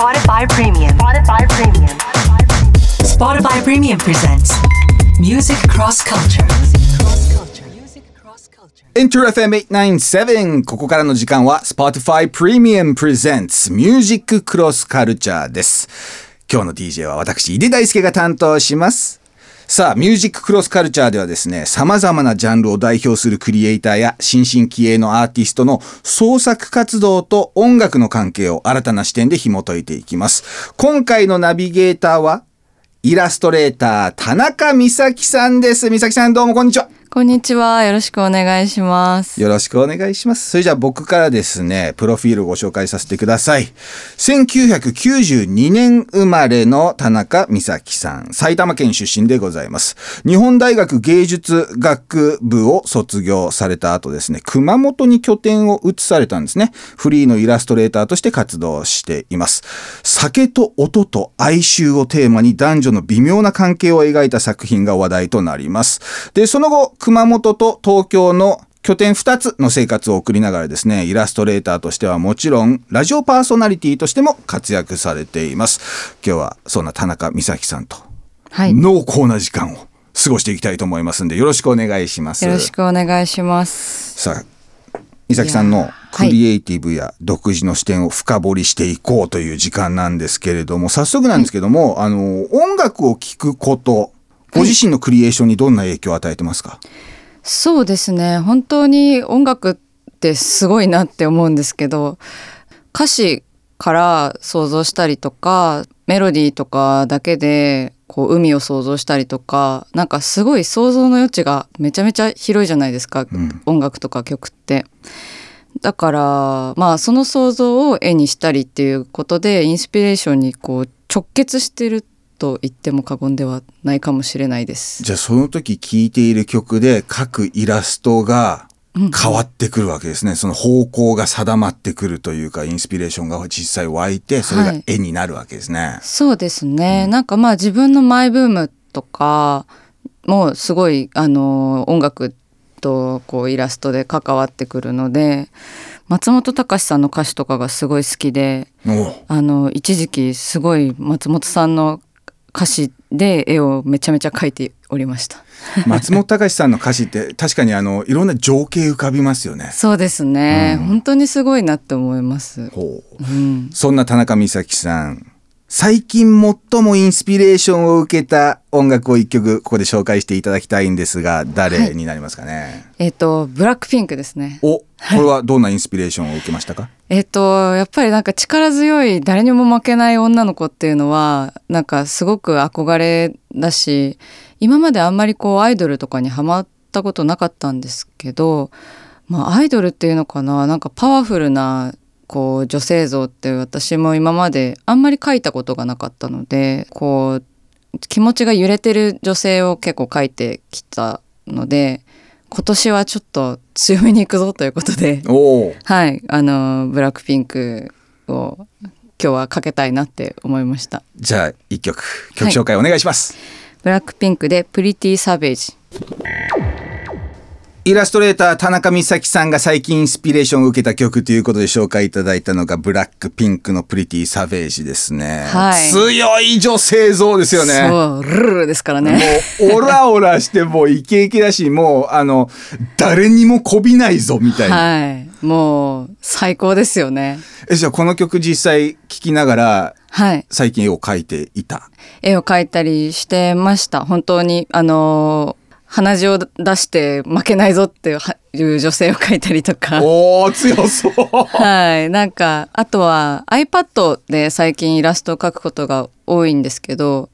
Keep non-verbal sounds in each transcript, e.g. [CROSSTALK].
Spotify Premium. Spotify Premium. Spotify Premium presents Music Cross Culture. InterFM897 ここからの時間は Spotify Premium Presents Music Cross Culture です今日の DJ は私井出大輔が担当しますさあ、ミュージッククロスカルチャーではですね、様々なジャンルを代表するクリエイターや新進気鋭のアーティストの創作活動と音楽の関係を新たな視点で紐解いていきます。今回のナビゲーターは、イラストレーター、田中美咲さんです。美咲さんどうもこんにちは。こんにちは。よろしくお願いします。よろしくお願いします。それじゃあ僕からですね、プロフィールをご紹介させてください。1992年生まれの田中美咲さん。埼玉県出身でございます。日本大学芸術学部を卒業された後ですね、熊本に拠点を移されたんですね。フリーのイラストレーターとして活動しています。酒と音と哀愁をテーマに男女の微妙な関係を描いた作品が話題となります。で、その後、熊本と東京の拠点2つの生活を送りながらですね、イラストレーターとしてはもちろん、ラジオパーソナリティとしても活躍されています。今日はそんな田中美咲さんと、濃厚な時間を過ごしていきたいと思いますんで、よろしくお願いします。ろしくお願いします。さあ、美咲さんのクリエイティブや独自の視点を深掘りしていこうという時間なんですけれども、早速なんですけども、あの、音楽を聴くこと、ご自身のクリエーションにどんな影響を与えてますか、そうですね。本当に音楽ってすごいなって思うんですけど、歌詞から想像したりとか、メロディーとかだけで、こう海を想像したりとか、なんかすごい想像の余地がめちゃめちゃ広いじゃないですか。ん音楽とか曲って。だからまあその想像を絵にしたりっていうことでインスピレーションにこう直結してると言っても過言ではないかもしれないです。じゃあその時聴いている曲で各イラストが変わってくるわけですね。その方向が定まってくるというか、インスピレーションが実際湧いて、それが絵になるわけですね。そうですね、なんかまあ自分のマイブームとかもすごいあの音楽とこうイラストで関わってくるので松本隆さんの歌詞とかがすごい好きであの一時期すごい松本さんの歌詞で絵をめちゃめちゃ描いておりました。松本隆さんの歌詞って確かにあのいろんな情景浮かびますよね。そうですね、うん本当にすごいなって思います。うん、そんな田中美咲さん最近最もインスピレーションを受けた音楽を一曲ここで紹介していただきたいんですが誰になりますかね、えっ、とブラックピンクですね。おこれはどんなインスピレーションを受けましたか、えっ、とやっぱりなんか力強い誰にも負けない女の子っていうのはなんかすごく憧れだし今まであんまりこうアイドルとかにハマったことなかったんですけど、まあ、アイドルっていうのかな？なんかパワフルなこう女性像って私も今まであんまり描いたことがなかったのでこう気持ちが揺れてる女性を結構描いてきたので今年はちょっと強めに行くぞということで。はい、あのブラックピンクを今日はかけたいなって思いました。じゃあ一曲曲紹介お願いします、ブラックピンクでプリティサベージ。イラストレーター田中美咲さんが最近インスピレーションを受けた曲ということで紹介いただいたのがブラックピンクのプリティサベージですね、はい。強い女性像ですよね。そう、ルルルですからね。もうオラオラしてもうイケイケだしもうあの誰にもこびないぞみたいな、はい、もう最高ですよね。えじゃあこの曲実際聴きながらはい、最近絵を描いていた？絵を描いたりしてました。本当にあの鼻血を出して負けないぞっていう女性を描いたりとか。おー強そうはい。なんか、あとは iPad で最近イラストを描くことが多いんですけど、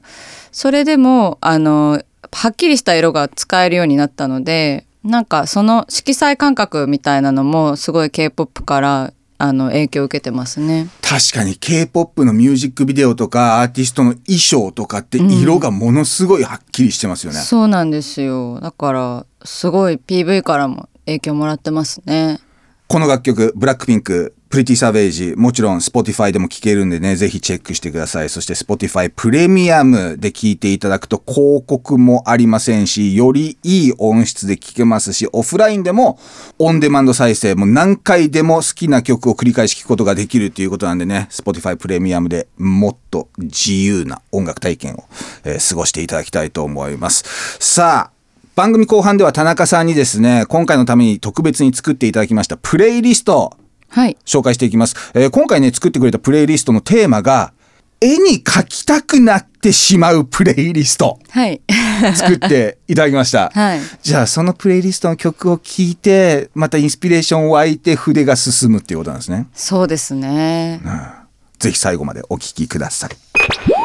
それでも、あの、はっきりした色が使えるようになったので、なんかその色彩感覚みたいなのもすごい K-POP からあの影響を受けてますね。確かに K-POP のミュージックビデオとかアーティストの衣装とかって色がものすごいはっきりしてますよね、そうなんですよ。だからすごい PV からも影響もらってますね。この楽曲、ブラックピンク、プリティサベージ、もちろん Spotify でも聴けるんでね、ぜひチェックしてください。そして Spotify プレミアムで聴いていただくと広告もありませんし、よりいい音質で聴けますし、オフラインでもオンデマンド再生も何回でも好きな曲を繰り返し聴くことができるということなんでね、Spotify プレミアムでもっと自由な音楽体験を、えー過ごしていただきたいと思います。さあ、番組後半では田中さんにですね、今回のために特別に作っていただきましたプレイリスト、はい。紹介していきます。えー今回ね、作ってくれたプレイリストのテーマが、絵に描きたくなってしまうプレイリスト。はい。作っていただきました。[LAUGHS] はいじゃあ、そのプレイリストの曲を聴いて、またインスピレーション湧いて筆が進むっていうことなんですね。そうですね。ぜひ最後までお聴きください。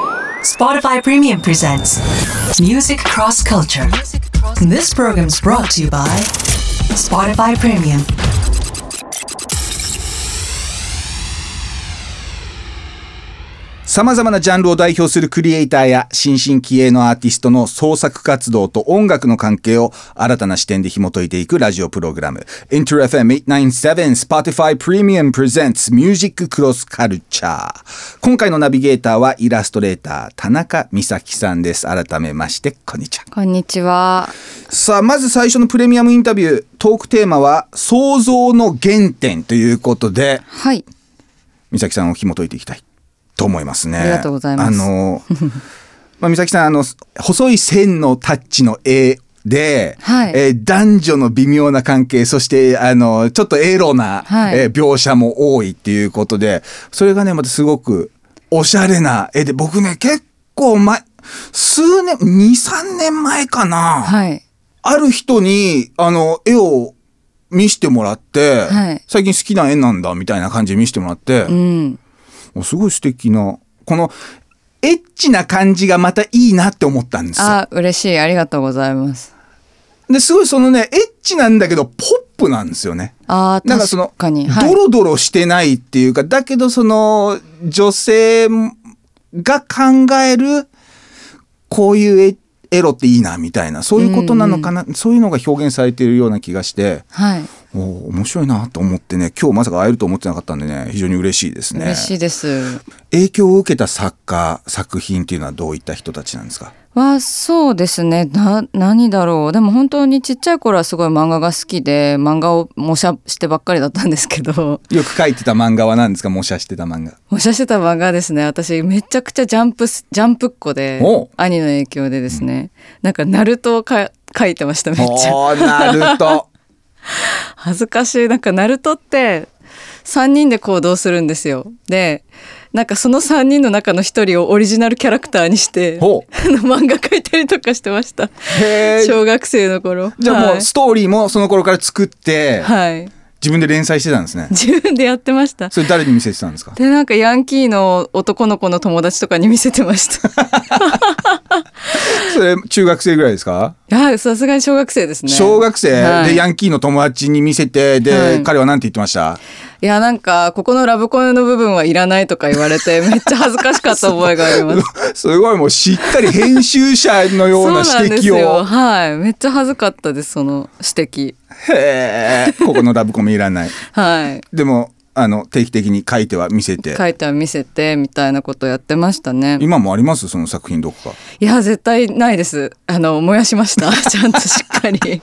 Spotify Premium presents Music Cross Culture. This program is brought to you by Spotify Premium. 様々なジャンルを代表するクリエイターや新進気鋭のアーティストの創作活動と音楽の関係を新たな視点で紐解いていくラジオプログラム。InterFM897 Spotify Premium Presents Music Cross Culture 今回のナビゲーターはイラストレーター田中美咲さんです。改めましてこんにちは。こんにちは。さあまず最初のプレミアムインタビュートークテーマは創造の原点ということではい。美咲さんを紐解いていきたいと思いますね。ありがとうございますあの、[LAUGHS] まあ、美咲さん、あの、細い線のタッチの絵で、はいえー男女の微妙な関係、そして、あの、ちょっとエロな、はいえー描写も多いっていうことで、それがね、またすごくおしゃれな絵で、僕ね、結構前、数年、2、3年前かな。はい。ある人に、あの、絵を見してもらって、はい最近好きな絵なんだみたいな感じで見してもらって、うん。おすごい素敵な、この、エッチな感じがまたいいなって思ったんですよ。あ、嬉しい。ありがとうございます。で、すごいそのね、エッチなんだけど、ポップなんですよね。あーなんかそのドロドロしてないっていうか、だけどその、女性が考える、こういうエエロっていいな、みたいな、そういうことなのかな、そういうのが表現されているような気がして、はい。おー面白いなと思ってね、今日まさか会えると思ってなかったんでね、非常に嬉しいですね。嬉しいです。影響を受けた作家、作品っていうのはどういった人たちなんですか？はそうですね。な何だろう。でも本当にちっちゃい頃はすごい漫画が好きで漫画を模写してばっかりだったんですけど。よく書いてた漫画は何ですか？模写してた漫画。模写してた漫画ですね。私めちゃくちゃジャンプスジャンプっ子でお兄の影響でですね、なんかナルトをか書いてましためっちゃ。おーなると。[LAUGHS] 恥ずかしい。なんかナルトって3人で行動するんですよ。でなんかその3人の中の1人をオリジナルキャラクターにして [LAUGHS] 漫画描いたりとかしてました。小学生の頃。じゃあもはい。うストーリーもその頃から作って、はい。自分で連載してたんですね。自分でやってました。それ誰に見せてたんですか？でなんかヤンキーの男の子の友達とかに見せてました [LAUGHS] [LAUGHS] それ中学生ぐらいですか、いやさすがに小学生ですね。小学生、はい。でヤンキーの友達に見せてで、はい。彼は何て言ってました？いやなんかここのラブコメの部分はいらないとか言われて [LAUGHS] めっちゃ恥ずかしかった覚えがあります。[LAUGHS] すごいもうしっかり編集者のような指摘よを。はい。めっちゃ恥ずかったですその指摘。へえ。ここのラブコメいらない。はい。でもあの定期的に書いては見せて。書いては見せてみたいなことやってましたね。今もあります？その作品どこか。いや絶対ないです。あの燃やしました。[LAUGHS] ちゃんとしっかり。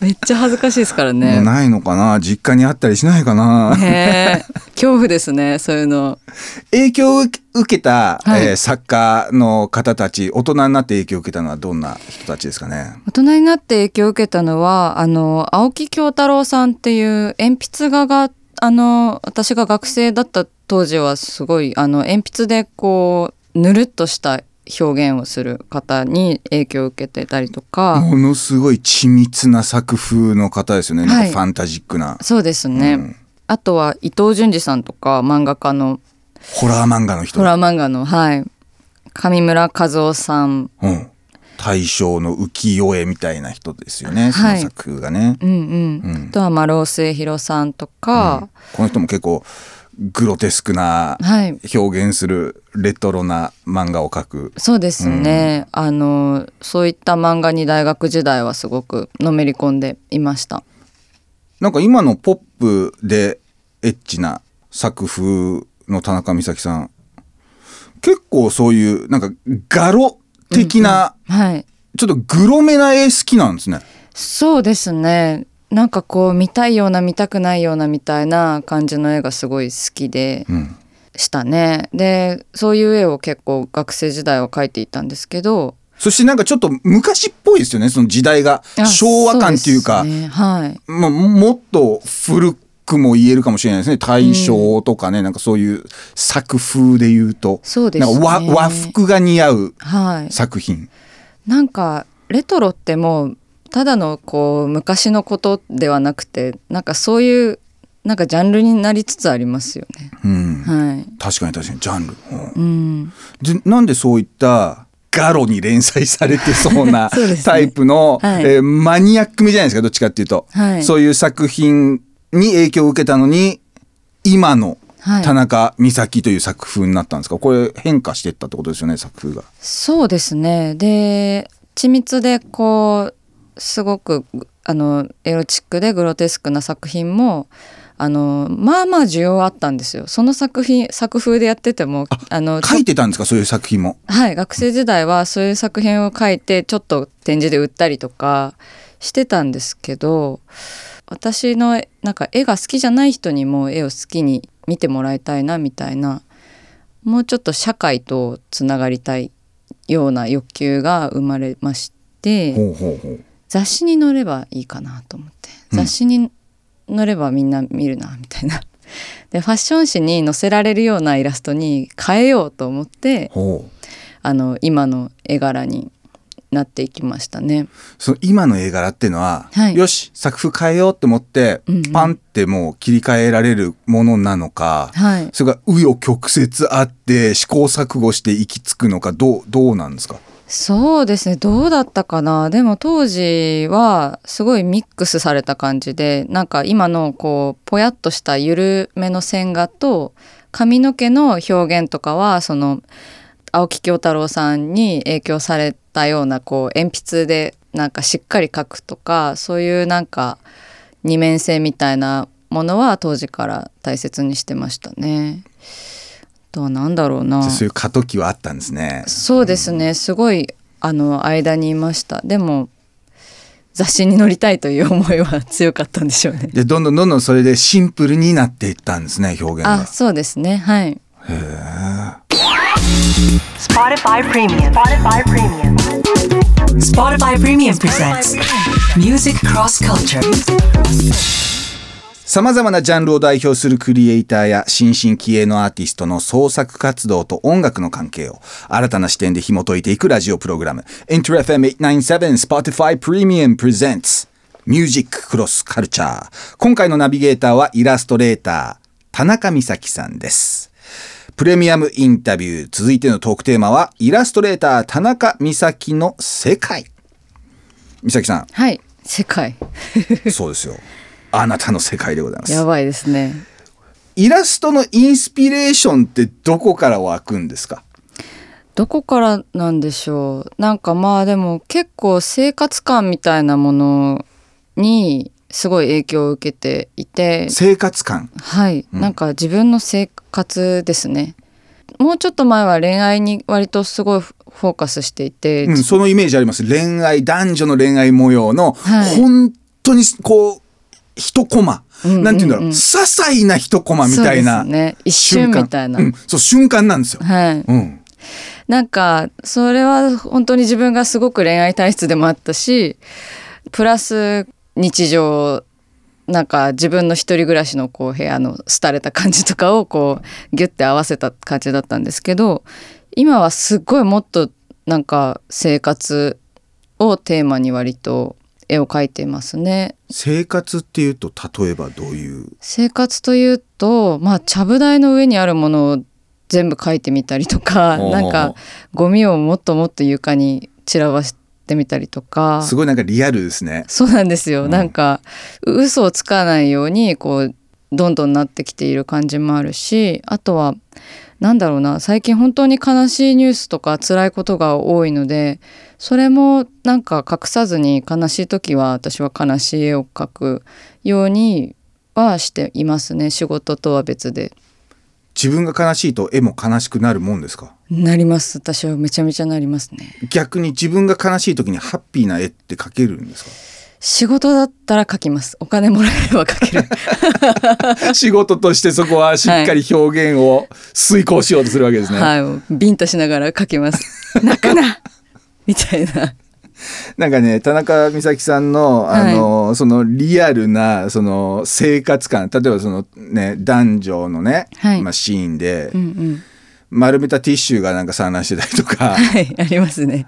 めっちゃ恥ずかしいですからね。ないのかな？実家にあったりしないかな、恐怖ですねそういうの。影響を受けた、はい。えー作家の方たち大人になって影響を受けたのはどんな人たちですかね？大人になって影響を受けたのはあの青木京太郎さんっていう鉛筆画があの私が学生だった当時はすごいあの鉛筆でこうぬるっとした表現をする方に影響を受けてたりとか、ものすごい緻密な作風の方ですよね、なんはい。かファンタジックな。そうですね、うん。あとは伊藤潤二さんとか漫画家のホラー漫画の人。ホラー漫画のはい。上村和夫さん。うん、大正の浮世絵みたいな人ですよね、はい。その作風がね、うんうん、うん。あとは丸尾末広さんとか、この人も結構グロテスクなはい。表現するレトロな漫画を描く。そうですね、あのそういった漫画に大学時代はすごくのめり込んでいました。なんか今のポップでエッチな作風の田中美咲さん結構そういうなんかガロ的な、はい。ちょっとグロめな絵好きなんですね。そうですね。なんかこう見たいような見たくないようなみたいな感じの絵がすごい好きでうん、したね。でそういう絵を結構学生時代は描いていたんですけど。そしてなんかちょっと昔っぽいですよね。その時代があ昭和感っていうか。ね。はい。まあ、もっと古くも言えるかもしれないですね。大正とかね、なんかそういう作風で言うと。そうですね。なんか和和服が似合うはい。作品。なんかレトロってもうただのこう昔のことではなくてなんかそういうなんかジャンルになりつつありますよね。うん、はい。確かに確かにジャンル。うん。うん。でなんでそういったガロに連載されてそうな [LAUGHS] そうね。タイプの、はい。えーマニアックめじゃないですかどっちかっていうと、はい。そういう作品に影響を受けたのに今のはい田中美咲という作風になったんですか？これ変化していったってことですよね作風が。そうですね。で緻密でこうすごくあのエロチックでグロテスクな作品もあのまあまあ需要あったんですよ。その作品作風でやっててもあの書いてたんですか？そういう作品も。はい学生時代はそういう作品を書いてちょっと展示で売ったりとかしてたんですけど私のなんか絵が好きじゃない人にも絵を好きに見てもらいたいなみたいなもうちょっと社会とつながりたいような欲求が生まれまして。雑誌に載ればいいかなと思ってうん雑誌に載ればみんな見るなみたいな。[LAUGHS] でファッション誌に載せられるようなイラストに変えようと思ってあの今の絵柄になっていきましたね。その今の絵柄っていうのは、はい。よし作風変えようって思って、うんうん。パンってもう切り替えられるものなのか、はい、それが紆余曲折あって試行錯誤して行き着くのかどうどうなんですか？そうですね。どうだったかな？でも当時はすごいミックスされた感じでなんか今のこうぽやっとした緩めの線画と髪の毛の表現とかはその青木京太郎さんに影響されたようなこう鉛筆でなんかしっかり描くとかそういうなんか二面性みたいなものは当時から大切にしてましたね。あとは何だろうな。そういう過渡期はあったんですね。そうですねすごいあの間にいましたでも雑誌に載りたいという思いは強かったんでしょうねでどんどんどんどんそれでシンプルになっていったんですね表現が。あそうですねはい Spotify Premium. Spotify Premium. Spotify Premium presents Music Cross Culture. さまざまなジャンルを代表するクリエイターや新進気鋭のアーティストの創作活動と音楽の関係を新たな視点で紐解いていくラジオプログラム InterFM897 Spotify Premium Presents Music Cross Culture 今回のナビゲーターはイラストレーター田中美咲さんですプレミアムインタビュー。続いてのトークテーマはイラストレーター田中美咲の世界。美咲さはい。世界。ん [LAUGHS] そうですよ。あなたの世界でございます。やばいですね。イラストのインスピレーションってどこから湧くんですか？どこからなんでしょう。なんかまあでも結構生活感みたいなものにすごい影響を受けていて。生活感。はい、なんか自分の生活ですね。もうちょっと前は恋愛に割とすごいフォーカスしていて、うん、そのイメージあります。恋愛男女の恋愛模様の、はい。本当にこう一コマ、うんうんうんなんていうんだろう。些細な一コマみたいなね。一瞬みたいな。うん、そう瞬間なんですよ、はい。うん、なんかそれは本当に自分がすごく恋愛体質でもあったしプラス日常なんか自分の一人暮らしのこう部屋の廃れた感じとかをこうギュッて合わせた感じだったんですけど今はすっごいもっとなんか生活をテーマに割と絵を描いていますね。生活っていうと例えばどういう？生活というとまあちゃぶ台の上にあるものを全部描いてみたりとかなんかゴミをもっともっと床に散らばしてみたりとか。すごいなんかリアルですね。そうなんですよ、うん。なんかう嘘をつかないようにこうどんどんなってきている感じもあるしあとはなんだろうな最近本当に悲しいニュースとか辛いことが多いのでそれもなんか隠さずに悲しい時は私は悲しい絵を描くようにはしていますね仕事とは別で自分が悲しいと絵も悲しくなるもんですか？なります。私はめちゃめちゃなりますね。逆に自分が悲しい時にハッピーな絵って描けるんですか？仕事だったら描きます。お金もらえれば描ける。[LAUGHS] 仕事としてそこはしっかり表現を遂行しようとするわけですね。はい。ビンタしながら描きます。泣くな！みたいな [LAUGHS] なんかね田中美咲さんのあの、そのリアルなその生活感例えばそのね男女のね、はい。まあ、シーンで、うんうん。丸めたティッシュがなんか散乱してたりとか [LAUGHS] はいありますね。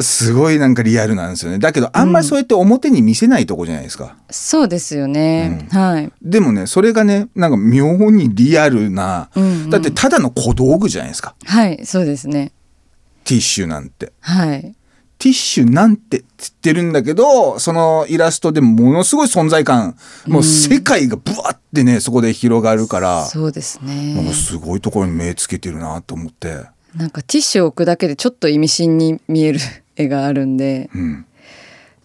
すごいなんかリアルなんですよね。だけどあんまりそうやって表に見せないとこじゃないですか。そうですよね、はい。でもねそれがねなんか妙にリアルな、うんうん。だってただの小道具じゃないですか。はいそうですね。ティッシュなんて。はいティッシュなんてって言ってるんだけど、そのイラストでものすごい存在感、もう世界がブワってね、そこで広がるから、そうですなんねかすごいところに目つけてるなと思って。なんかティッシュを置くだけでちょっと意味深に見える絵があるんで。うん。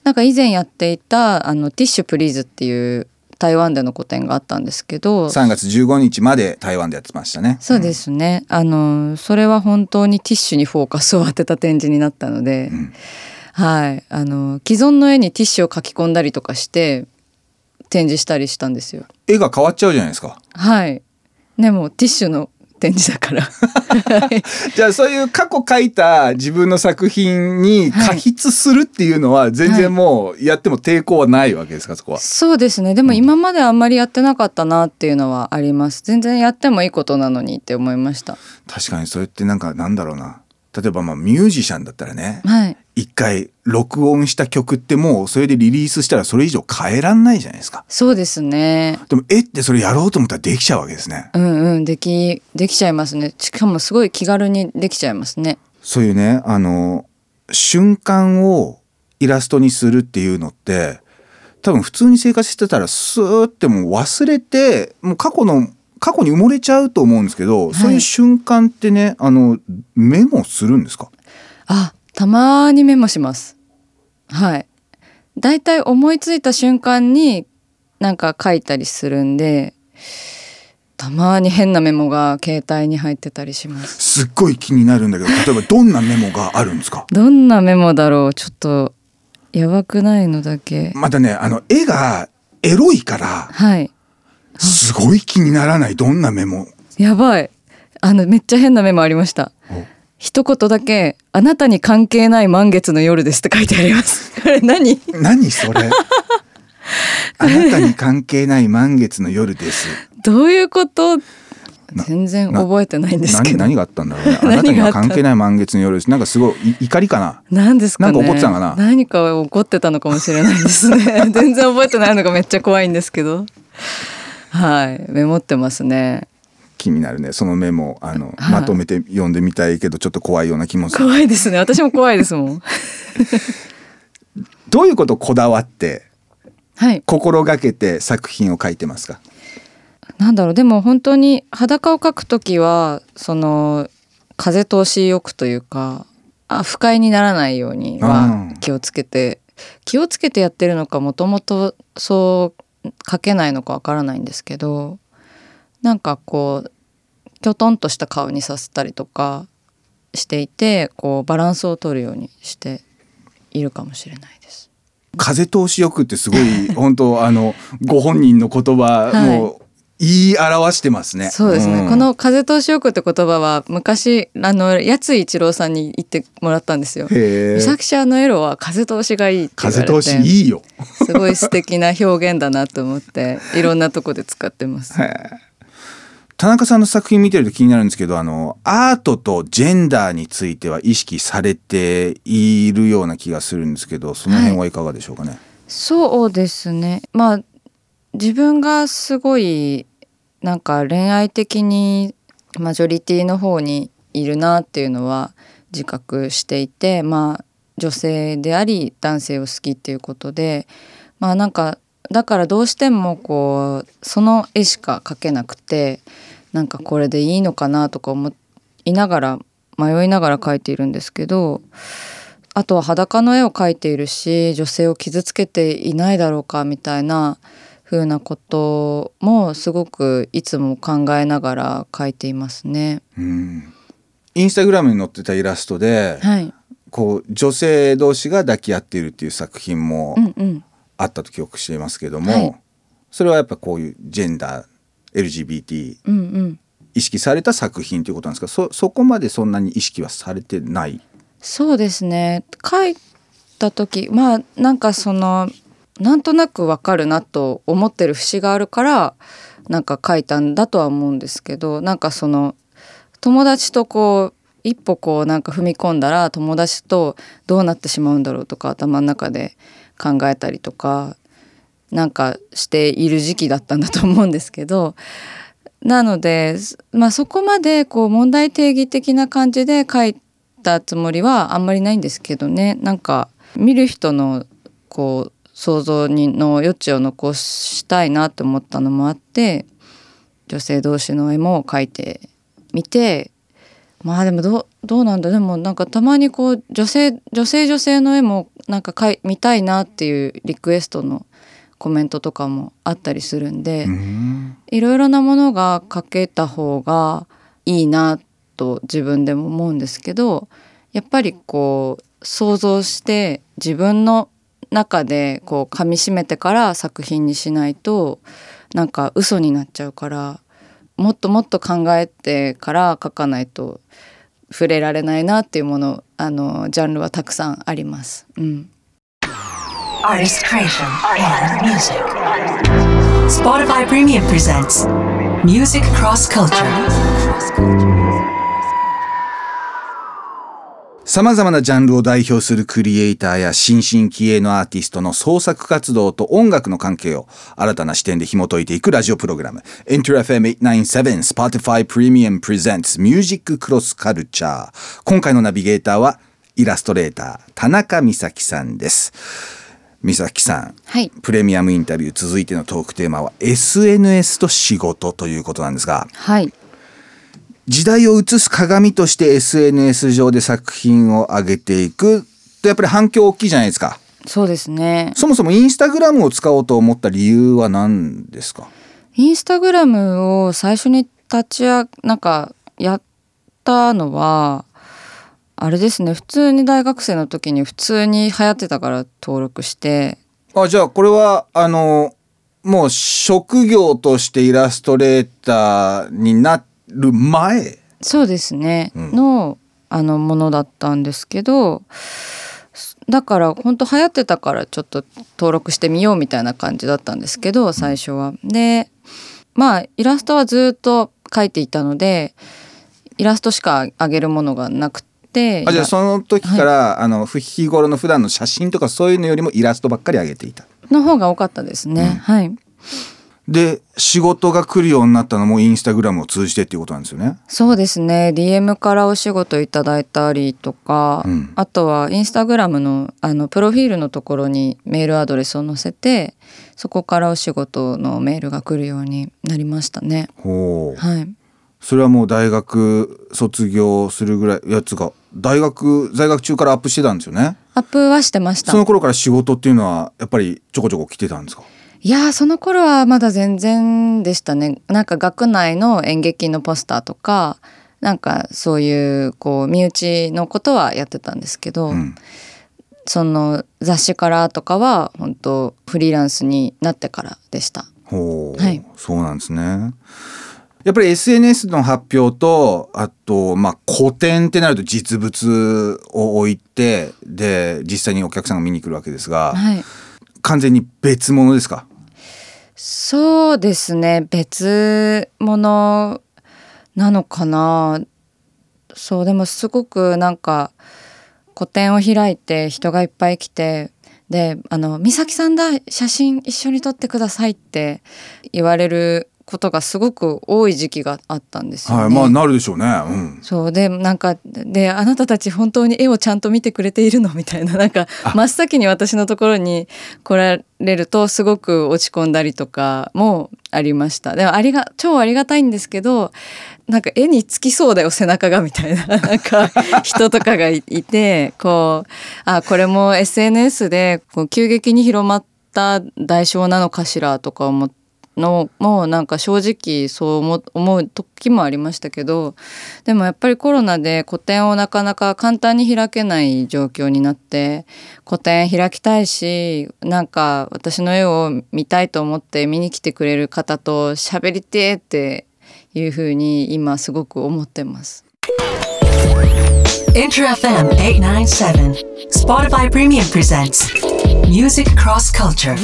なんか以前やっていたあのティッシュプリーズっていう台湾での個展があったんですけど3月15日まで台湾でやってましたね。そうですね、あのそれは本当にティッシュにフォーカスを当てた展示になったので、ん。はい。あの既存の絵にティッシュを書き込んだりとかして展示したりしたんですよ。絵が変わっちゃうじゃないですか。はい。でもティッシュの展示だから。[LAUGHS] じゃあそういう過去描いた自分の作品に過筆するっていうのは全然もうやっても抵抗はないわけですか、そこは？そうですね。でも今まであんまりやってなかったなっていうのはあります。全然やってもいいことなのにって思いました。確かにそれってなんかなんだろうな。例えばまあミュージシャンだったらね、はい一回録音した曲ってもうそれでリリースしたらそれ以上変えらんないじゃないですか。そうですね。でも絵ってそれやろうと思ったらできちゃうわけですね。うんうんできできちゃいますね。しかもすごい気軽にできちゃいますね。そういうねあの瞬間をイラストにするっていうのって多分普通に生活してたらスーってもう忘れてもう過去の過去に埋もれちゃうと思うんですけど、い。そういう瞬間ってねあのメモするんですか？あたまにメモします。はい。だいたい思いついた瞬間になんか書いたりするんでたまに変なメモが携帯に入ってたりします。すっごい気になるんだけど例えばどんなメモがあるんですか？[LAUGHS] どんなメモだろう？ちょっとやばくないのだけ。またねあの絵がエロいからはい。すごい気にならないどんなメモ。やばい。あのめっちゃ変なメモありました。お一言だけ「あなたに関係ない満月の夜です」って書いてあります。[LAUGHS] これ何？何そ [LAUGHS] れ？あなたに関係ない満月の夜です。どういうこと？全然覚えてないんですけど。何何があったんだろうね。[LAUGHS] あなたには関係ない満月の夜です。なんかすごいい怒りかな？何ですかね？なんか怒ってたのかな？何か怒ってたのかもしれないですね。全然覚えてないのがめっちゃ怖いんですけど。はい。メモってますね気になるね。そのメモあの、はい。まとめて読んでみたいけどちょっと怖いような気もする。怖いですね。私も怖いですもん。[LAUGHS] どういうことをこだわってはい。心がけて作品を描いてますか？なんだろう。でも本当に裸を描くときはその風通しよくというかあ不快にならないようにはうん。気をつけて気をつけてやってるのかもともとそう描けないのかわからないんですけどなんかこうきょとんとした顔にさせたりとかしていてこうバランスを取るようにしているかもしれないです。風通しよくってすごい [LAUGHS] 本当あのご本人の言葉、はい。もう言い表してますね。そうですね、ん。この「風通しよく」って言葉は昔あの八津一郎さんに言ってもらったんですよ。へえ。美咲ちゃんのエロは風通しがいいって言われて風通しいいよ。すごい素敵な表現だなと思っていろんなとこで使ってます。田中さんの作品見てると気になるんですけどあのアートとジェンダーについては意識されているような気がするんですけどその辺はいかがでしょうかね、そうですね。まあ自分がすごいなんか恋愛的にマジョリティの方にいるなっていうのは自覚していてまあ女性であり男性を好きっていうことでまあなんかだからどうしてもこうその絵しか描けなくてなんかこれでいいのかなとか思いながら迷いながら描いているんですけどあとは裸の絵を描いているし女性を傷つけていないだろうかみたいな風なこともすごくいつも考えながら描いていますね。うん。インスタグラムに載ってたイラストで、はい、こう女性同士が抱き合っているっていう作品もうんうん、あったと記憶していますけども、はい。それはやっぱこういうジェンダー LGBT うんうん。意識された作品ということなんですか？そそこまでそんなに意識はされてない？そうですね。書いた時まあなんかそのなんとなくわかるなと思ってる節があるからなんか書いたんだとは思うんですけどなんかその友達とこう一歩こうなんか踏み込んだら友達とどうなってしまうんだろうとか頭の中で考えたりとかなんかしている時期だったんだと思うんですけどなので、まあ、そこまでこう問題定義的な感じで書いたつもりはあんまりないんですけどね。なんか見る人のこう想像にの余地を残したいなと思ったのもあって女性同士の絵も描いてみてまあでもどうどうなんだでもなんかたまにこう女性女性女性の絵もなんか描い見たいなっていうリクエストのコメントとかもあったりするんで。うんいろいろなものが書けた方がいいなと自分でも思うんですけどやっぱりこう想像して自分の中でこう噛みしめてから作品にしないとなんか嘘になっちゃうからもっともっと考えてから書かないと触れられないなっていうものあのジャンルはたくさんあります。うん、Artist creation and music. Spotify Premium presents Music Cross Culture. 様々なジャンルを代表するクリエイターや新進気鋭のアーティストの創作活動と音楽の関係を新たな視点で紐解いていくラジオプログラム EnterFM897 Spotify Premium Presents Music Cross Culture 今回のナビゲーターはイラストレーター田中美咲さんです美咲さん。はい。プレミアムインタビュー続いてのトークテーマは SNS と仕事ということなんですがはい。時代を映す鏡として SNS 上で作品を上げていくとやっぱり反響大きいじゃないですか。そうですね。そもそもインスタグラムを使おうと思った理由は何ですか？インスタグラムを最初に立ち上なんかやったのはあれですね普通に大学生の時に普通に流行ってたから登録して。あじゃあこれはあのもう職業としてイラストレーターになる前？そうですね、うん。のあのものだったんですけどだから本当流行ってたからちょっと登録してみようみたいな感じだったんですけど最初は。でまあイラストはずっと描いていたのでイラストしか上げるものがなくてあじゃあその時から、あの日頃の普段の写真とかそういうのよりもイラストばっかり上げていたの方が多かったですね。はい。で仕事が来るようになったのもインスタグラムを通じてっていうことなんですよねそうですね。DM からお仕事いただいたりとか、うんあとはインスタグラムのあのプロフィールのところにメールアドレスを載せて、そこからお仕事のメールが来るようになりましたね。ほうはい。それはもう大学卒業するぐらいやつが大学在学中からアップしてたんですよねアップはしてましたそ。の頃から仕事っていうのはやっぱりちょこちょこ来てたんですか？いやーその頃はまだ全然でしたね。なんか学内の演劇のポスターとか、なんかそういうこう身内のことはやってたんですけど。うんその雑誌からとかは本当フリーランスになってからでした。ほう、はいそうなんですねやっぱり SNS の発表とあとまあ個展ってなると実物を置いてで実際にお客さんが見に来るわけですがはい。完全に別物ですか？そうですね別物なのかな？そうでもすごくなんか個展を開いて人がいっぱい来てで「あの美咲さんだ写真一緒に撮ってください」って言われることがすごく多い時期があったんですよね。はいまあなるでしょうね。うん。そうでなんかであなたたち本当に絵をちゃんと見てくれているの？みたいななんか真っ先に私のところに来られるとすごく落ち込んだりとかもありました。でもありが超ありがたいんですけどなんか絵につきそうだよ背中がみたいな。[LAUGHS] なんか人とかがいてこうあこれも SNS でこう急激に広まった代償なのかしらとか思のもうなんか正直そう思う時もありましたけどでもやっぱりコロナで個展をなかなか簡単に開けない状況になって個展開きたいしなんか私の絵を見たいと思って見に来てくれる方と喋りてっていうふうに今すごく思ってます。Inter FM 897 Spotify Premium presents Music Cross Culture.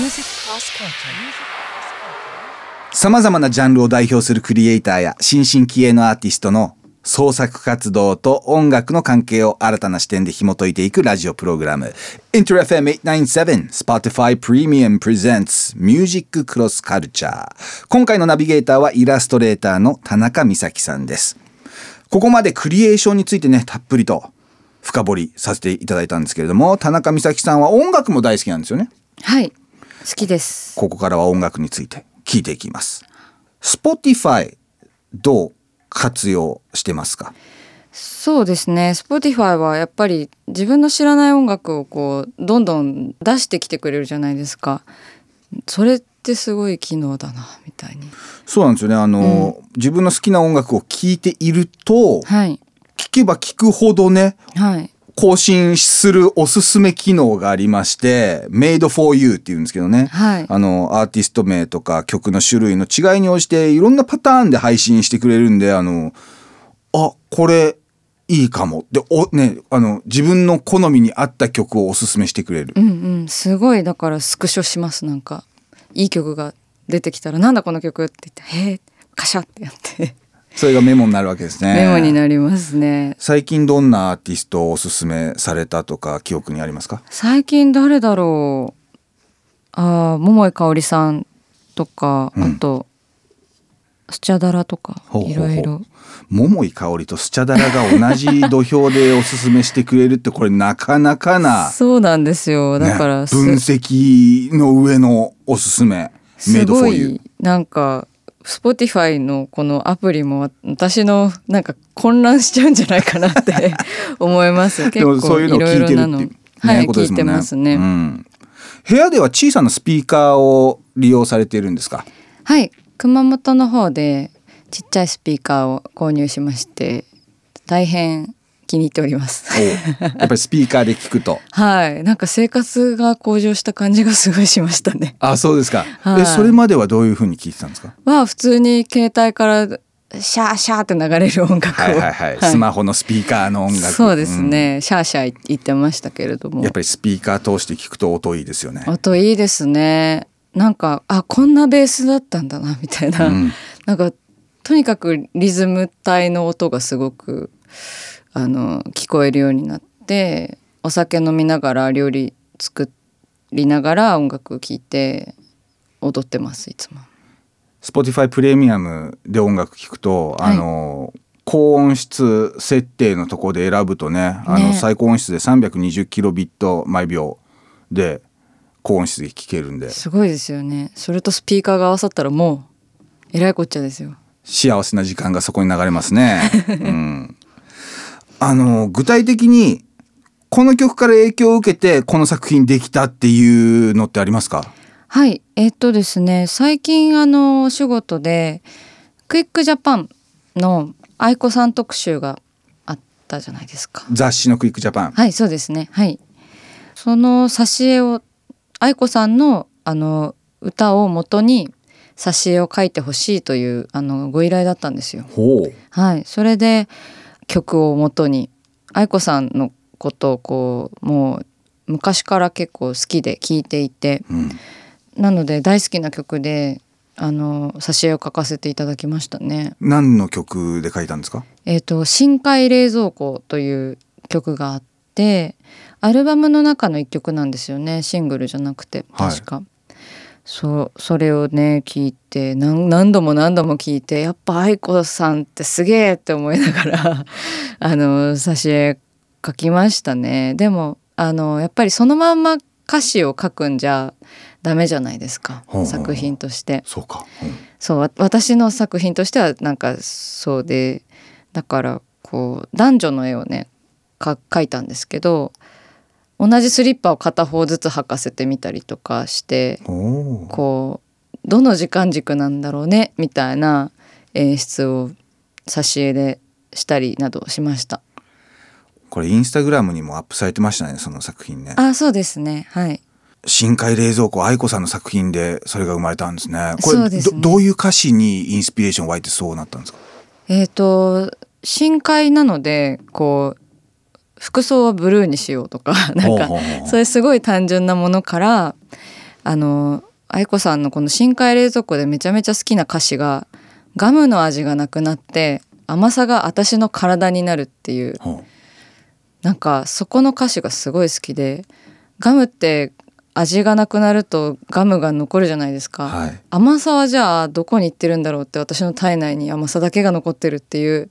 様々なジャンルを代表するクリエイターや新進気鋭のアーティストの創作活動と音楽の関係を新たな視点で紐解いていくラジオプログラム。InterFM897 Spotify Premium Presents Music Cross Culture 今回のナビゲーターはイラストレーターの田中美咲さんです。ここまでクリエーションについてねたっぷりと深掘りさせていただいたんですけれども田中美咲さんは音楽も大好きなんですよね。はい。好きです。ここからは音楽について聞いていきます。Spotify どう活用してますか？そうですね。Spotify はやっぱり自分の知らない音楽をこうどんどん出してきてくれるじゃないですか。それってすごい機能だなみたいに。そうなんですよね。あの、うん、自分の好きな音楽を聴いていると、はい、聞けば聞くほどね、はい、更新するおすすめ機能がありまして、made for you って言うんですけどね。はい、あの、アーティスト名とか曲の種類の違いに応じていろんなパターンで配信してくれるんで、あの、あ、これいいかも。で、お、ね、あの、自分の好みに合った曲をおすすめしてくれる。うんうん。すごい、だからスクショします、なんか。いい曲が出てきたら、なんだこの曲って言って、へえ、カシャってやって。それがメモになるわけですね。メモになりますね。最近どんなアーティストをおすすめされたとか記憶にありますか？最近誰だろう。ああ桃井かおりさんとか、うん、あとスチャダラとかいろいろ。桃井かおりとスチャダラが同じ土俵でおすすめしてくれるってこれなかなかなそうなんですよ。だから、ね、分析の上のおすすめ。すごいなんか Spotify のこのアプリも私のなんか混乱しちゃうんじゃないかなって [LAUGHS] 思います。結構そういうの聞いてるっていう、ね、はい、聞いてますね、うん、部屋では小さなスピーカーを利用されているんですか？はい。熊本の方でちっちゃいスピーカーを購入しまして大変気に入っております。やっぱりスピーカーで聞くと。[LAUGHS] はい。なんか生活が向上した感じがすごいしましたね。あそうですか、はい、えそれまではどういうふうに聞いてたんですか？は普通に携帯からシャーシャーって流れる音楽を、はいはいはい、はい、スマホのスピーカーの音楽。そうですね、うん、シャーシャー言ってましたけれども。やっぱりスピーカー通して聞くと音いいですよね。音いいですね。なんかあこんなベースだったんだなみたいな、うん、なんかとにかくリズム体の音がすごくあの聞こえるようになってお酒飲みながら料理作りながら音楽を聴いて踊ってますいつも。Spotify プレミアムで音楽聴くと、はい、あの高音質設定のところで選ぶとねあの最高音質で320キロビット毎秒で高音質で聴けるんで。すごいですよね。それとスピーカーが合わさったらもうえらいこっちゃですよ。幸せな時間がそこに流れますね、[LAUGHS] うん、あの、具体的に、この曲から影響を受けて、この作品できたっていうのってありますか？はい。えっとですね、最近あの、お仕事で、クイックジャパンの愛子さん特集があったじゃないですか。雑誌のクイックジャパン。はい、そうですね。はい。その挿絵を、愛子さんのあの、歌を元に挿絵を描いてほしいというあのご依頼だったんですよ。はい、それで曲をもとに愛子さんのことをこうもう昔から結構好きで聴いていて、うん、なので大好きな曲であの挿絵を書かせていただきましたね。何の曲で書いたんですか？えっ、ー、と深海冷蔵庫という曲があって、アルバムの中の一曲なんですよね。シングルじゃなくて確か。はいそそれをね聞いて何何度も何度も聞いてやっぱ愛子さんってすげえって思いながら [LAUGHS] あの挿絵書きましたね。でもあのやっぱりそのまんま歌詞を書くんじゃダメじゃないですか。ほうほう。作品として。そうか、うん。そうわ私の作品としてはなんかそうでだからこう男女の絵をねか描いたんですけど同じスリッパを片方ずつ履かせてみたりとかしてこうどの時間軸なんだろうねみたいな演出を挿絵でしたりなどしました。これインスタグラムにもアップされてましたねその作品ね。あそうですね。はい。深海冷蔵庫愛子さんの作品でそれが生まれたんですね。これねどどういう歌詞にインスピレーション湧いてそうなったんですか？えっ、と深海なのでこう服装はブルーにしようとかなんかそういうすごい単純なものからあの愛子さんのこの深海冷蔵庫でめちゃめちゃ好きな歌詞がガムの味がなくなって甘さが私の体になるっていう。ほう。なんかそこの歌詞がすごい好きでガムって味がなくなるとガムが残るじゃないですか、はい。甘さはじゃあどこに行ってるんだろうって私の体内に甘さだけが残ってるっていう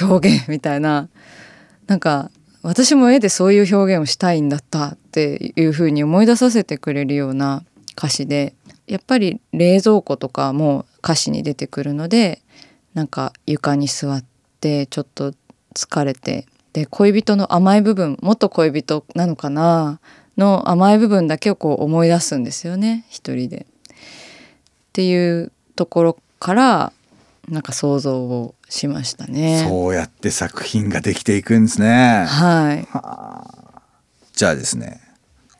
表現みたいななんか私も絵でそういう表現をしたいんだったっていうふうに思い出させてくれるような歌詞でやっぱり冷蔵庫とかも歌詞に出てくるのでなんか床に座ってちょっと疲れてで恋人の甘い部分元恋人なのかなの甘い部分だけをこう思い出すんですよね一人で。っていうところからなんか想像をしましたね。そうやって作品ができていくんですね。はい。じゃあですね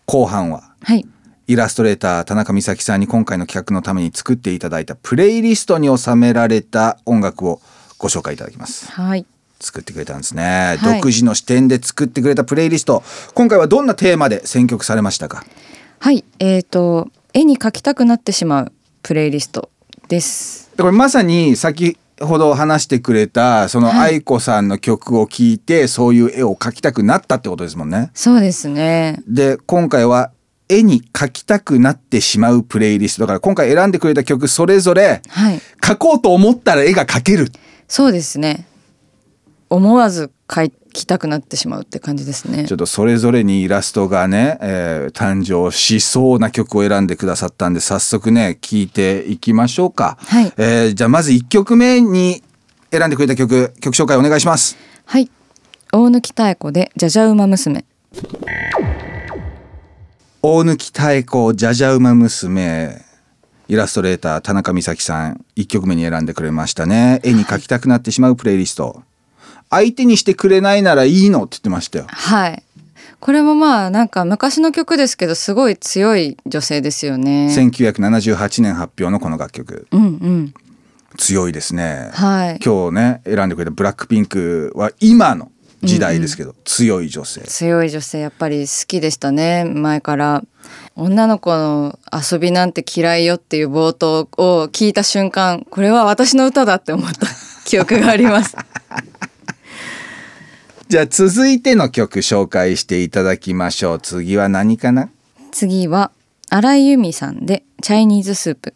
後半ははい。イラストレーター田中美咲さんに今回の企画のために作っていただいたプレイリストに収められた音楽をご紹介いただきます。はい。作ってくれたんですね、はい。独自の視点で作ってくれたプレイリスト。今回はどんなテーマで選曲されましたか？はい。えー、と絵に描きたくなってしまうプレイリストです。でこれまさに先ほど話してくれたそのはい。愛子さんの曲を聴いてそういう絵を描きたくなったってことですもんね。そうですね。で今回は絵に描きたくなってしまうプレイリスト。だから今回選んでくれた曲それぞれはい。描こうと思ったら絵が描ける。そうですね。思わず描きたくなってしまうって感じですね。ちょっとそれぞれにイラストがね、えー誕生しそうな曲を選んでくださったんで早速ね聴いていきましょうか、はい。えーじゃあまず1曲目に選んでくれた曲曲紹介お願いします。はい。大貫妙子でじゃじゃ馬娘。大貫妙子じゃじゃ馬娘。イラストレーター田中美咲さん1曲目に選んでくれましたね。絵に描きたくなってしまうプレイリスト相手にしてくれないならいいのって言ってましたよ。はい。これもまあなんか昔の曲ですけどすごい強い女性ですよね。1978年発表のこの楽曲。うんうん。強いですね。はい。今日ね選んでくれたブラックピンクは今の時代ですけど、強い女性。強い女性やっぱり好きでしたね。前から女の子の遊びなんて嫌いよっていう冒頭を聞いた瞬間これは私の歌だって思った記憶があります [LAUGHS] じゃあ続いての曲紹介していただきましょう。次は何かな？次は荒井由実さんでチャイニーズスープ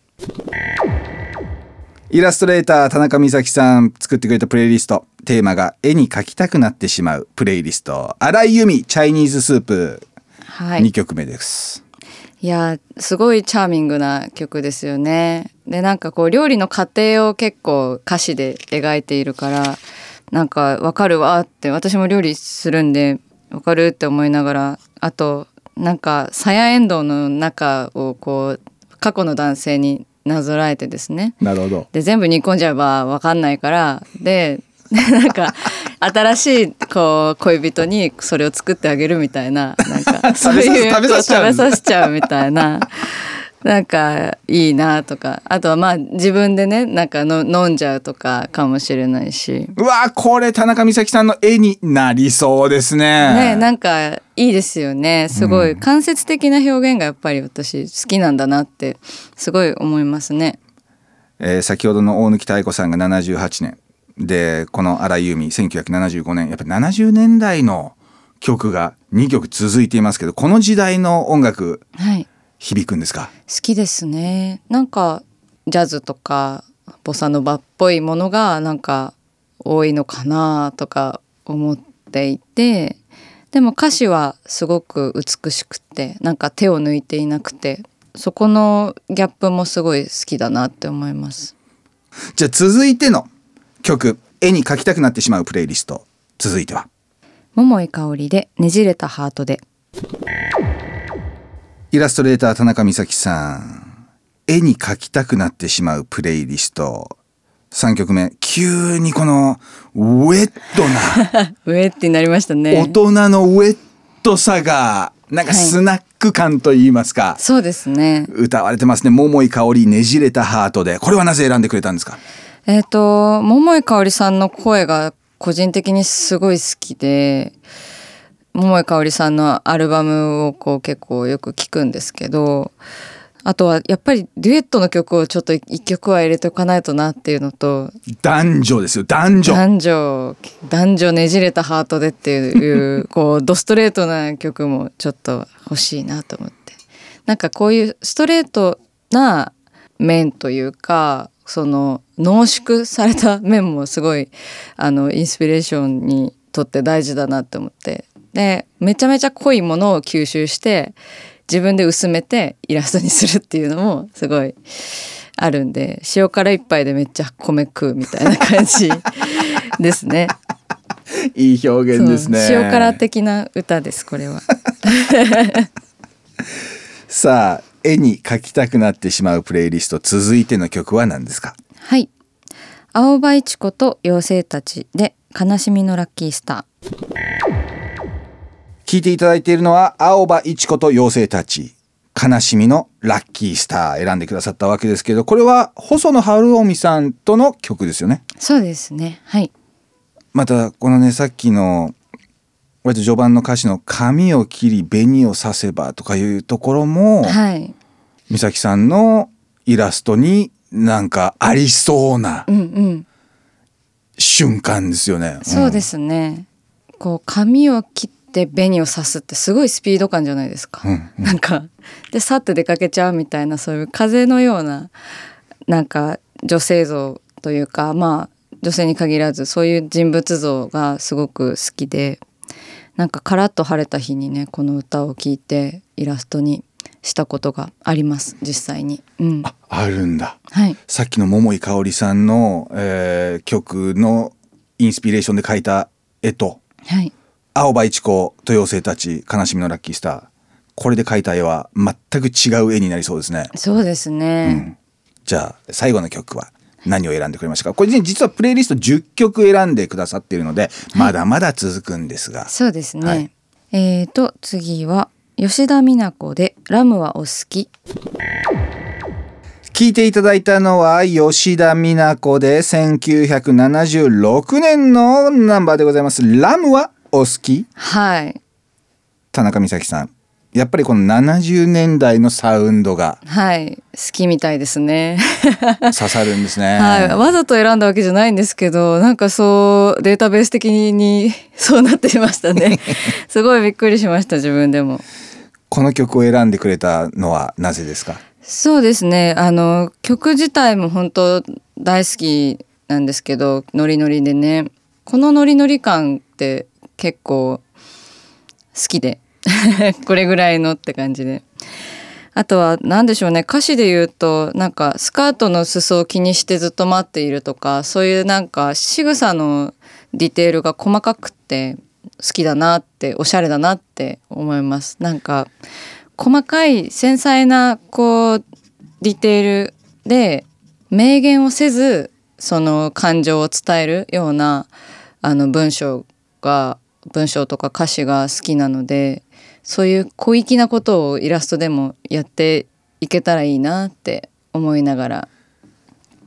イラストレーター田中美咲さん作ってくれたプレイリスト。テーマが絵に描きたくなってしまうプレイリスト。荒井由実チャイニーズスープ2はい。曲目です、いやすごいチャーミングな曲ですよね。でなんかこう料理の過程を結構歌詞で描いているからなんかわかるわって私も料理するんでわかるって思いながらあとなんかさやえんどうの中をこう過去の男性になぞらえてですね。なるほど。で全部煮込んじゃえば分かんないからで [LAUGHS] なんか新しいこう恋人にそれを作ってあげるみたいななんか [LAUGHS] 食べさせ食べさせちゃう。食べさせちゃうみたいななんかいいなとか。あとはまあ自分でねなんかの飲んじゃうとかかもしれないし。うわーこれ田中美咲さんの絵になりそうですね。ね、なんかいいですよね。すごい。間接的な表現がやっぱり私好きなんだなってすごい思いますね。えー先ほどの大貫妙子さんが78年。でこの荒井由実1975年。やっぱ70年代の曲が2曲続いていますけどこの時代の音楽はい響くんですか？好きですね。なんかジャズとかボサノバっぽいものがなんか多いのかなとか思っていて。でも歌詞はすごく美しくてなんか手を抜いていなくてそこのギャップもすごい好きだなって思います。じゃあ続いての曲絵に描きたくなってしまうプレイリスト続いては。桃井かおりでねじれたハートでイラストレーター田中美咲さん。絵に描きたくなってしまうプレイリスト。3曲目。急にこのウェットな。上ってなりました大ね人のウェットさがなんかはい。スナック感と言いますか、そうですね。歌われてますね。桃井かおりねじれたハートで。これはなぜ選んでくれたんですか？えっ、と桃井かおりさんの声が個人的にすごい好きで桃井かおりさんのアルバムをこう結構よく聞くんですけどあとはやっぱりデュエットの曲をちょっと一曲は入れておかないとなっていうのと男女ですよ男女。男女男女ねじれたハートでっていうこうドストレートな曲もちょっと欲しいなと思って。なんかこういうストレートな面というかその濃縮された面もすごいあのインスピレーションにとって大事だなって思ってでめちゃめちゃ濃いものを吸収して自分で薄めてイラストにするっていうのもすごいあるんで塩辛一杯でめっちゃ米食うみたいな感じ [LAUGHS] ですね。いい表現ですね塩辛的な歌ですこれは。[LAUGHS] さあ絵に描きたくなってしまうプレイリスト続いての曲は何ですか？はい。青葉一子と妖精たちで悲しみのラッキースタ聞いていただいているのは青葉一子と妖精たち悲しみのラッキースター選んでくださったわけですけどこれは細野晴臣さんとの曲ですよね？ー。そうですね。はい。またこのねさっきの割と序盤の歌詞の「髪を切り紅を刺せば」とかいうところも、はい。美咲さんのイラストになんかありそうなうんうん。瞬間ですよね。そうですね。こう髪を切って紅を刺すってすごいスピード感じゃないですか。うんなんかでさって出かけちゃうみたいなそういう風のようななんか女性像というかまあ女性に限らずそういう人物像がすごく好きでなんかカラッと晴れた日にねこの歌を聴いてイラストにしたことがあります実際に。うん、ああるんだ。はいさっきの桃井かおりさんの、えー曲のインスピレーションで描いた絵とはい青葉一子と妖精たち悲しみのラッキースターこれで描いた絵は全く違う絵になりそうですね。そうですね。うんじゃあ最後の曲は何を選んでくれましたか？これね実はプレイリスト10曲選んでくださっているのでまだまだ続くんですが、そうですね。はいえーと次は吉田美奈子でラムはお好き。聞いていただいたのは吉田美奈子で1976年のナンバーでございます。ラムはお好き？はい。田中美咲さん。やっぱりこの70年代のサウンドがはい。好きみたいですね。[LAUGHS] 刺さるんですね。はい、わざと選んだわけじゃないんですけどなんかそうデータベース的にそうなっていましたね。[LAUGHS] すごいびっくりしました自分でも。この曲を選んでくれたのはなぜですか？そうですね。あの曲自体も本当大好きなんですけどノリノリでね。このノリノリ感って結構好きで [LAUGHS] これぐらいのって感じで。あとは何でしょうね。歌詞で言うとなんかスカートの裾を気にしてずっと待っているとかそういうなんか仕草のディテールが細かくて好きだなっておしゃれだなって思います。なんか細かい繊細なこうディテールで明言をせずその感情を伝えるようなあの文章が文章とか歌詞が好きなのでそういう小粋なことをイラストでもやっていけたらいいなって思いながら。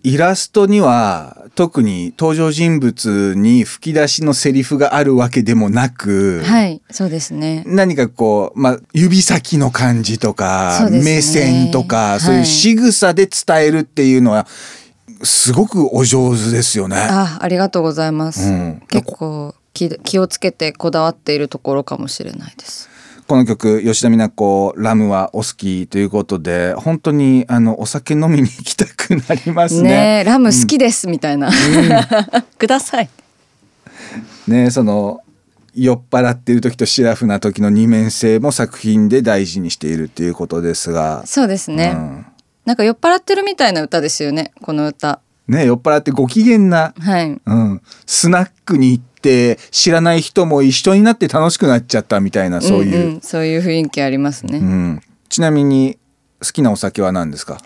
イラストには特に登場人物に吹き出しのセリフがあるわけでもなく、はいそうですね。何かこう、まあ、指先の感じとか、ね。目線とか、はい。そういう仕草で伝えるっていうのはすごくお上手ですよね。あありがとうございます、うん。結構気気をつけてこだわっているところかもしれないです。この曲吉田美奈子「ラムはお好き」ということで本当にあのお酒飲みに行きたくなりますね。ねえラム好きです、みたいな、[LAUGHS] ください。ねその酔っ払ってる時とシラフな時の二面性も作品で大事にしているっていうことですが、そうですね、うん。なんか酔っ払ってるみたいな歌ですよねこの歌ね酔っ払ってご機嫌な、はいうん、スナックに行って知らない人も一緒になって楽しくなっちゃったみたいなそういう、んんそういう雰囲気ありますね、うん。ちなみに好きなお酒は何ですか？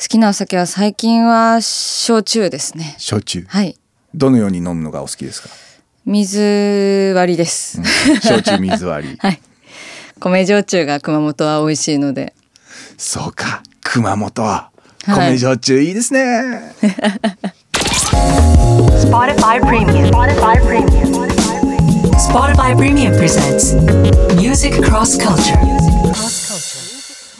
好きなお酒は最近は焼酎ですね。焼酎。はい。どのように飲むのがお好きですか？水割りです、焼酎水割り。[LAUGHS] はい。米焼酎が熊本は美味しいので。そうか。熊本はい。米焼酎いいですね、[LAUGHS] Spotify Premium. Spotify Premium. Spotify Premium presents Music Cross Culture.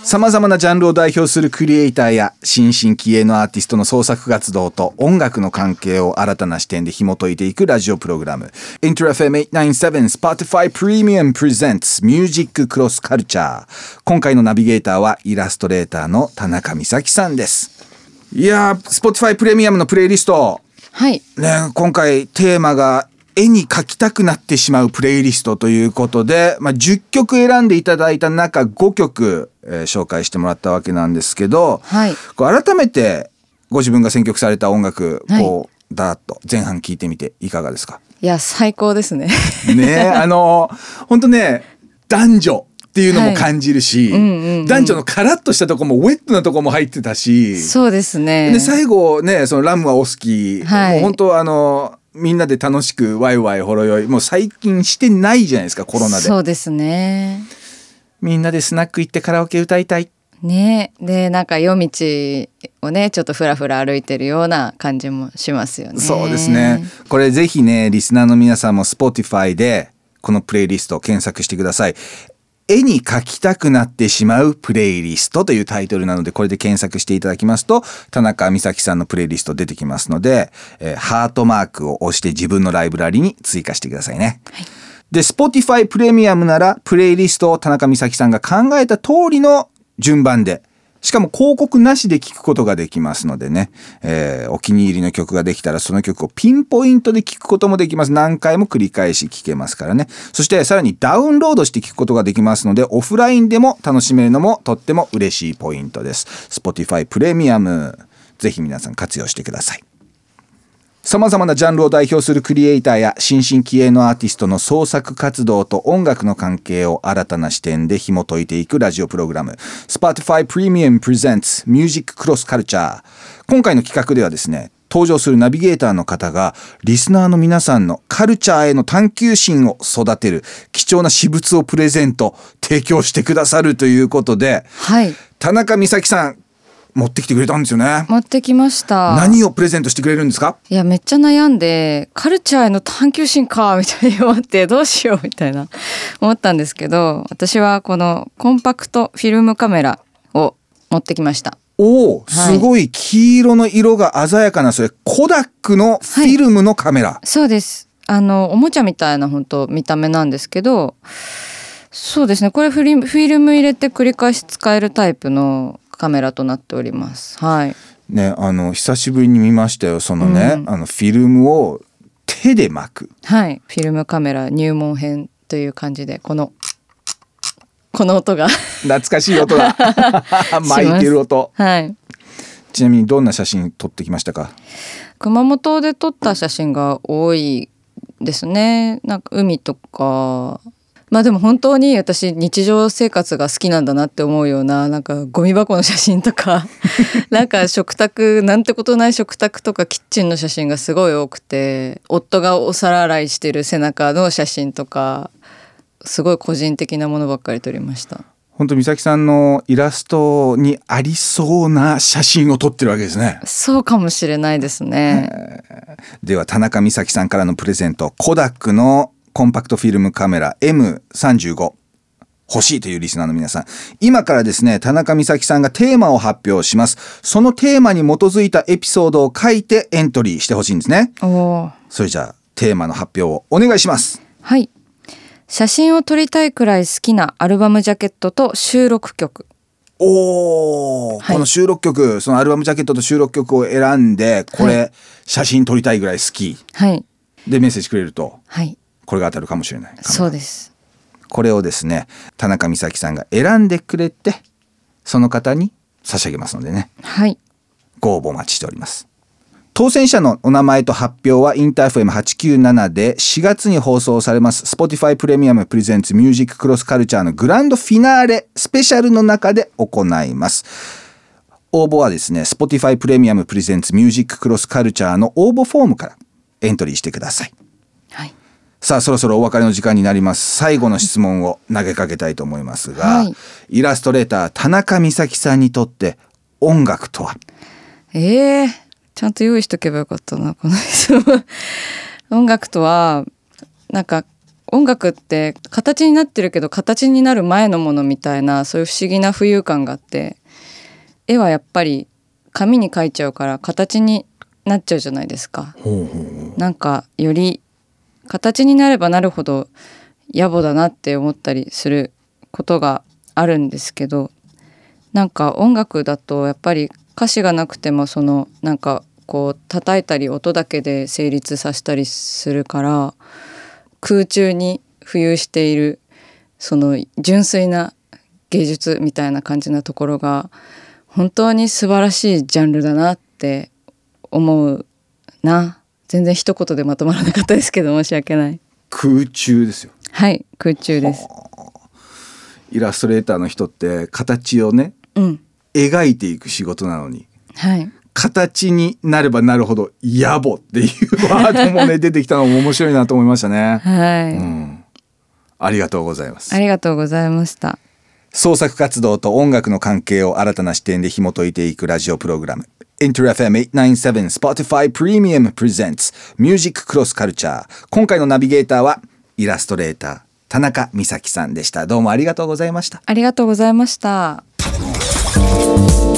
さまざまなジャンルを代表するクリエイターや新進気鋭のアーティストの創作活動と音楽の関係を新たな視点で紐解いていくラジオプログラム InterFM897 Spotify Premium Presents Music Cross Culture 今回のナビゲーターはイラストレーターの田中美咲さんですいやー Spotify プレミアムのプレイリストはい。ね、今回テーマが絵に描きたくなってしまうプレイリストということで、まあ、10曲選んでいただいた中5曲、えー紹介してもらったわけなんですけど、はい。こう改めてご自分が選曲された音楽、はい。こうダーッと前半聞いてみていかがですか？いや最高ですね。ねあの本当ね男女っていうのも感じるし、んうんうん。男女のカラッとしたとこもウェットなとこも入ってたしそうですね。で最後ねそのラムはお好き、はい。もう本当あのみんなで楽しくワイワイほろ酔い。もう最近してないじゃないですかコロナで。そうですね。みんなでスナック行ってカラオケ歌いたい。ね。でなんか夜道をねちょっとふらふら歩いてるような感じもしますよね。そうですね。これぜひねリスナーの皆さんも Spotify でこのプレイリストを検索してください絵に描きたくなってしまうプレイリストというタイトルなのでこれで検索していただきますと田中美咲さんのプレイリスト出てきますので、えーハートマークを押して自分のライブラリに追加してくださいね。で Spotify プレミアムならプレイリストを田中美咲さんが考えた通りの順番でしかも広告なしで聴くことができますのでね、えーお気に入りの曲ができたらその曲をピンポイントで聴くこともできます。何回も繰り返し聴けますからね。そしてさらにダウンロードして聴くことができますので、オフラインでも楽しめるのもとっても嬉しいポイントです。Spotify プレミアム、ぜひ皆さん活用してください。様々なジャンルを代表するクリエイターや新進気鋭のアーティストの創作活動と音楽の関係を新たな視点で紐解いていくラジオプログラム Spotify Premium Presents Music Cross Culture 今回の企画ではですね登場するナビゲーターの方がリスナーの皆さんのカルチャーへの探求心を育てる貴重な私物をプレゼント提供してくださるということではい。田中美咲さん持ってきてくれたんですよね。持ってきました。何をプレゼントしてくれるんですか？いやめっちゃ悩んでカルチャーへの探求心かみたいに思ってどうしようみたいな。[LAUGHS] 思ったんですけど私はこのコンパクトフィルムカメラを持ってきました。おお、はい。すごい黄色の色が鮮やかなそれコダックのフィルムのカメラ、そうです。あのおもちゃみたいな本当見た目なんですけどそうですね。これフリフィルム入れて繰り返し使えるタイプのカメラとなっております。はい。ねあの久しぶりに見ましたよそのね、うん。あのフィルムを手で巻く。はい。フィルムカメラ入門編という感じでこのこの音が。懐かしい音が [LAUGHS] 巻いてる音。はい。ちなみにどんな写真撮ってきましたか？熊本で撮った写真が多いですね。なんか海とかまあでも本当に私日常生活が好きなんだなって思うようななんかゴミ箱の写真とか [LAUGHS] なんか食卓なんてことない食卓とかキッチンの写真がすごい多くて夫がお皿洗いしてる背中の写真とかすごい個人的なものばっかり撮りました。本当美咲さんのイラストにありそうな写真を撮ってるわけですねそうかもしれないですね。では田中美咲さんからのプレゼントコダックのコンパクトフィルムカメラ M35 欲しいというリスナーの皆さん。今からですね田中美咲さんがテーマを発表します。そのテーマに基づいたエピソードを書いてエントリーしてほしいんですね。それじゃあテーマの発表をお願いします。はい。写真を撮りたいくらい好きなアルバムジャケットと収録曲。おお、はい。この収録曲そのアルバムジャケットと収録曲を選んでこれ、は写真撮りたいぐらい好き。はい。でメッセージくれると。はい。これが当たるかもしれない。そうです。これをですね田中美咲さんが選んでくれてその方に差し上げますのでね。はい。ご応募お待ちしております。当選者のお名前と発表はインター FM897 で4月に放送されます Spotify プレミアムプレゼンツミュージッククロスカルチャーのグランドフィナーレスペシャルの中で行います。応募はですね Spotify プレミアムプレゼンツミュージッククロスカルチャーの応募フォームからエントリーしてください。はいさあそろそろお別れの時間になります。最後の質問を投げかけたいと思いますが、はい。イラストレーター田中美咲さんにとって音楽とは？ええちゃんと用意しとけばよかったなこの質問。[LAUGHS] 音楽とはなんか音楽って形になってるけど形になる前のものみたいなそういう不思議な浮遊感があって絵はやっぱり紙に描いちゃうから形になっちゃうじゃないですか。なんかより形になればなるほど野暮だなって思ったりすることがあるんですけどなんか音楽だとやっぱり歌詞がなくてもそのなんかこう叩いたり音だけで成立させたりするから空中に浮遊しているその純粋な芸術みたいな感じなところが本当に素晴らしいジャンルだなって思うな。全然一言でまとまらなかったですけど申し訳ない。空中ですよ。はい空中です。イラストレーターの人って形をねうん。描いていく仕事なのにはい。形になればなるほど野暮っていうワードもね [LAUGHS] 出てきたのも面白いなと思いましたね。はい、うん、ありがとうございます。あ。りがとうございました。創作活動と音楽の関係を新たな視点で紐解いていくラジオプログラム InterFM897 Spotify Premium Presents Music Cross Culture 今回のナビゲーターはイラストレーター田中美咲さんでしたどうもありがとうございましたありがとうございました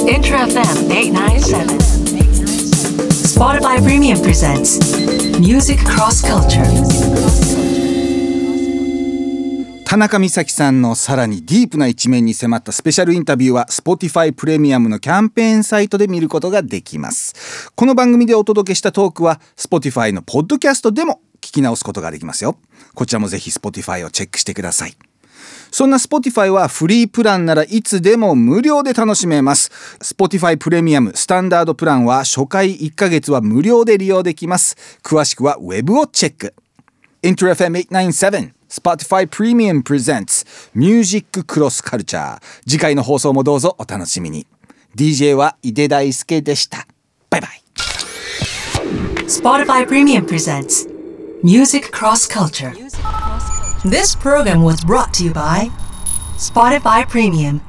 Inter FM 897. Spotify Premium presents Music Cross Culture. 田中美咲さんのさらにディープな一面に迫ったスペシャルインタビューは Spotify プレミアムのキャンペーンサイトで見ることができますこの番組でお届けしたトークは Spotify のポッドキャストでも聞き直すことができますよこちらもぜひ Spotify をチェックしてくださいそんな Spotify はフリープランならいつでも無料で楽しめます。Spotify プレミアムスタンダードプランは初回1ヶ月は無料で利用できます。詳しくはウェブをチェック。InterFM897 Spotify Premium Presents Music Cross Culture 次回の放送もどうぞお楽しみに。DJ は井出大輔でした。バイバイ。Spotify Premium presents Music Cross Culture. This program was brought to you by Spotify Premium